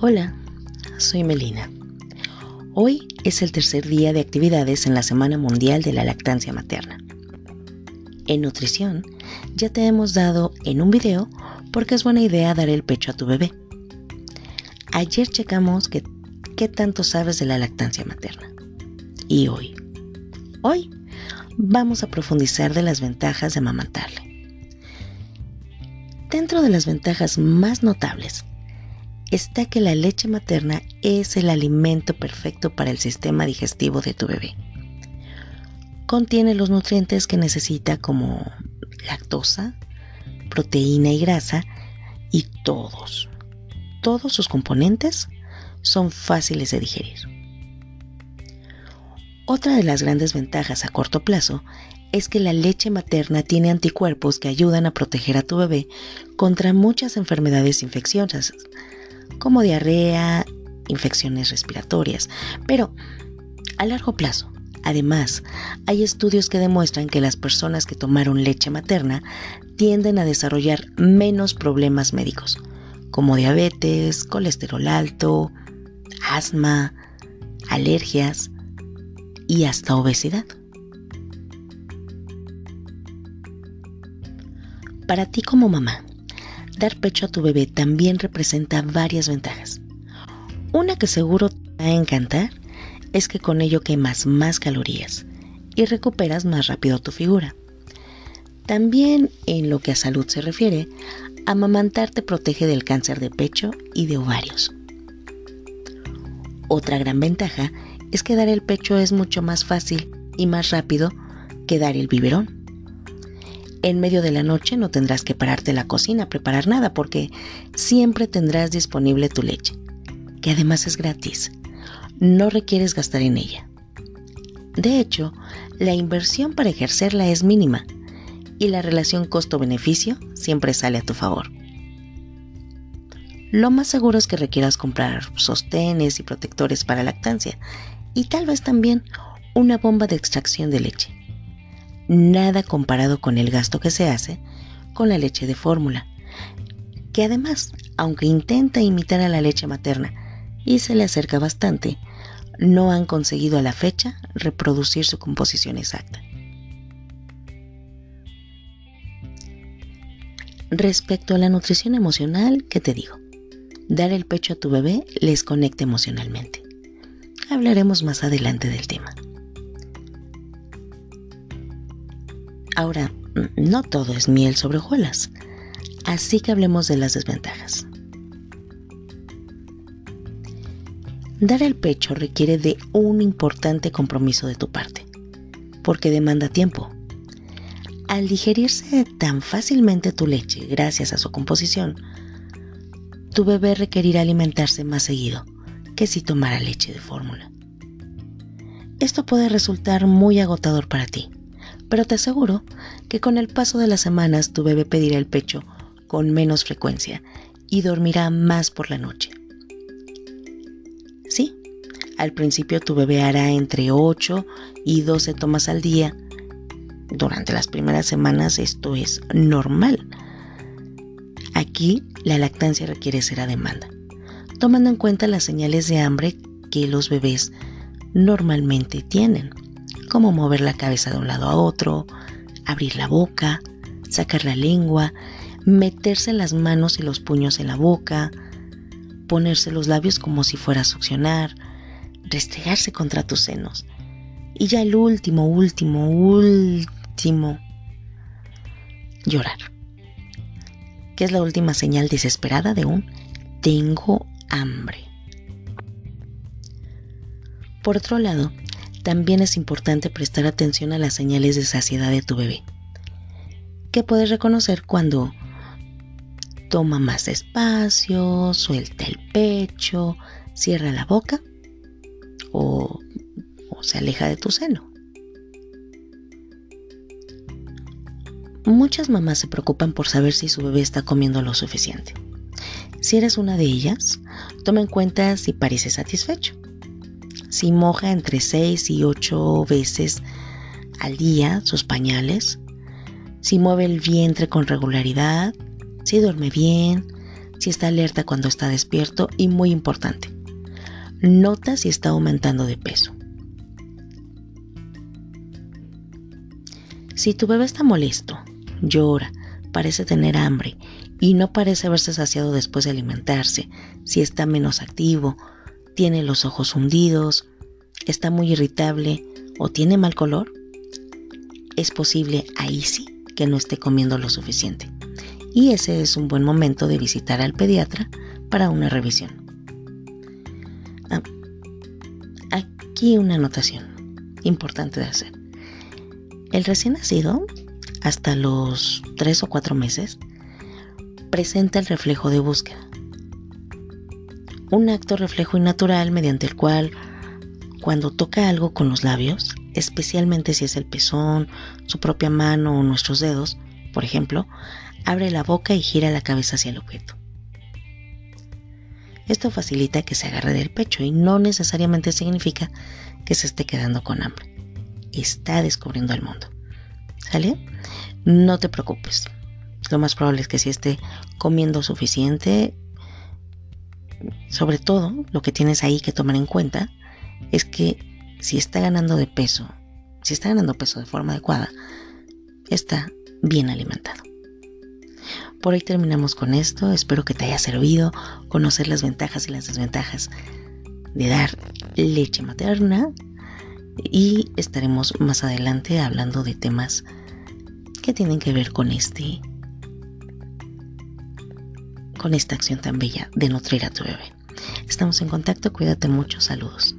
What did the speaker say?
Hola, soy Melina. Hoy es el tercer día de actividades en la Semana Mundial de la Lactancia Materna. En nutrición, ya te hemos dado en un video por qué es buena idea dar el pecho a tu bebé. Ayer checamos qué tanto sabes de la lactancia materna. Y hoy, hoy vamos a profundizar de las ventajas de amamantarle. Dentro de las ventajas más notables está que la leche materna es el alimento perfecto para el sistema digestivo de tu bebé. Contiene los nutrientes que necesita como lactosa, proteína y grasa y todos, todos sus componentes son fáciles de digerir. Otra de las grandes ventajas a corto plazo es que la leche materna tiene anticuerpos que ayudan a proteger a tu bebé contra muchas enfermedades infecciosas, como diarrea, infecciones respiratorias, pero a largo plazo. Además, hay estudios que demuestran que las personas que tomaron leche materna tienden a desarrollar menos problemas médicos, como diabetes, colesterol alto, asma, alergias, y hasta obesidad. Para ti como mamá, dar pecho a tu bebé también representa varias ventajas. Una que seguro te va a encantar es que con ello quemas más calorías y recuperas más rápido tu figura. También en lo que a salud se refiere, amamantar te protege del cáncer de pecho y de ovarios. Otra gran ventaja es que dar el pecho es mucho más fácil y más rápido que dar el biberón. En medio de la noche no tendrás que pararte en la cocina a preparar nada porque siempre tendrás disponible tu leche, que además es gratis. No requieres gastar en ella. De hecho, la inversión para ejercerla es mínima y la relación costo-beneficio siempre sale a tu favor. Lo más seguro es que requieras comprar sostenes y protectores para lactancia y tal vez también una bomba de extracción de leche. Nada comparado con el gasto que se hace con la leche de fórmula, que además, aunque intenta imitar a la leche materna y se le acerca bastante, no han conseguido a la fecha reproducir su composición exacta. Respecto a la nutrición emocional, ¿qué te digo? Dar el pecho a tu bebé les conecta emocionalmente. Hablaremos más adelante del tema. Ahora, no todo es miel sobre hojuelas, así que hablemos de las desventajas. Dar el pecho requiere de un importante compromiso de tu parte, porque demanda tiempo. Al digerirse tan fácilmente tu leche gracias a su composición, tu bebé requerirá alimentarse más seguido que si tomara leche de fórmula. Esto puede resultar muy agotador para ti, pero te aseguro que con el paso de las semanas tu bebé pedirá el pecho con menos frecuencia y dormirá más por la noche. Sí, al principio tu bebé hará entre 8 y 12 tomas al día. Durante las primeras semanas esto es normal. Aquí la lactancia requiere ser a demanda tomando en cuenta las señales de hambre que los bebés normalmente tienen, como mover la cabeza de un lado a otro, abrir la boca, sacar la lengua, meterse las manos y los puños en la boca, ponerse los labios como si fuera a succionar, restregarse contra tus senos. Y ya el último, último, último, llorar. Que es la última señal desesperada de un tengo hambre. Por otro lado, también es importante prestar atención a las señales de saciedad de tu bebé, que puedes reconocer cuando toma más espacio, suelta el pecho, cierra la boca o, o se aleja de tu seno. Muchas mamás se preocupan por saber si su bebé está comiendo lo suficiente. Si eres una de ellas, toma en cuenta si parece satisfecho. Si moja entre 6 y 8 veces al día sus pañales, si mueve el vientre con regularidad, si duerme bien, si está alerta cuando está despierto y muy importante, nota si está aumentando de peso. Si tu bebé está molesto, llora, parece tener hambre y no parece haberse saciado después de alimentarse, si está menos activo, tiene los ojos hundidos, está muy irritable o tiene mal color, es posible ahí sí que no esté comiendo lo suficiente. Y ese es un buen momento de visitar al pediatra para una revisión. Ah, aquí una anotación importante de hacer. El recién nacido, hasta los 3 o 4 meses, presenta el reflejo de búsqueda. Un acto reflejo y natural mediante el cual, cuando toca algo con los labios, especialmente si es el pezón, su propia mano o nuestros dedos, por ejemplo, abre la boca y gira la cabeza hacia el objeto. Esto facilita que se agarre del pecho y no necesariamente significa que se esté quedando con hambre. Está descubriendo el mundo. ¿Sale? No te preocupes. Lo más probable es que si esté comiendo suficiente, sobre todo lo que tienes ahí que tomar en cuenta es que si está ganando de peso, si está ganando peso de forma adecuada, está bien alimentado. Por hoy terminamos con esto. Espero que te haya servido conocer las ventajas y las desventajas de dar leche materna. Y estaremos más adelante hablando de temas que tienen que ver con este con esta acción tan bella de nutrir a tu bebé. Estamos en contacto, cuídate mucho, saludos.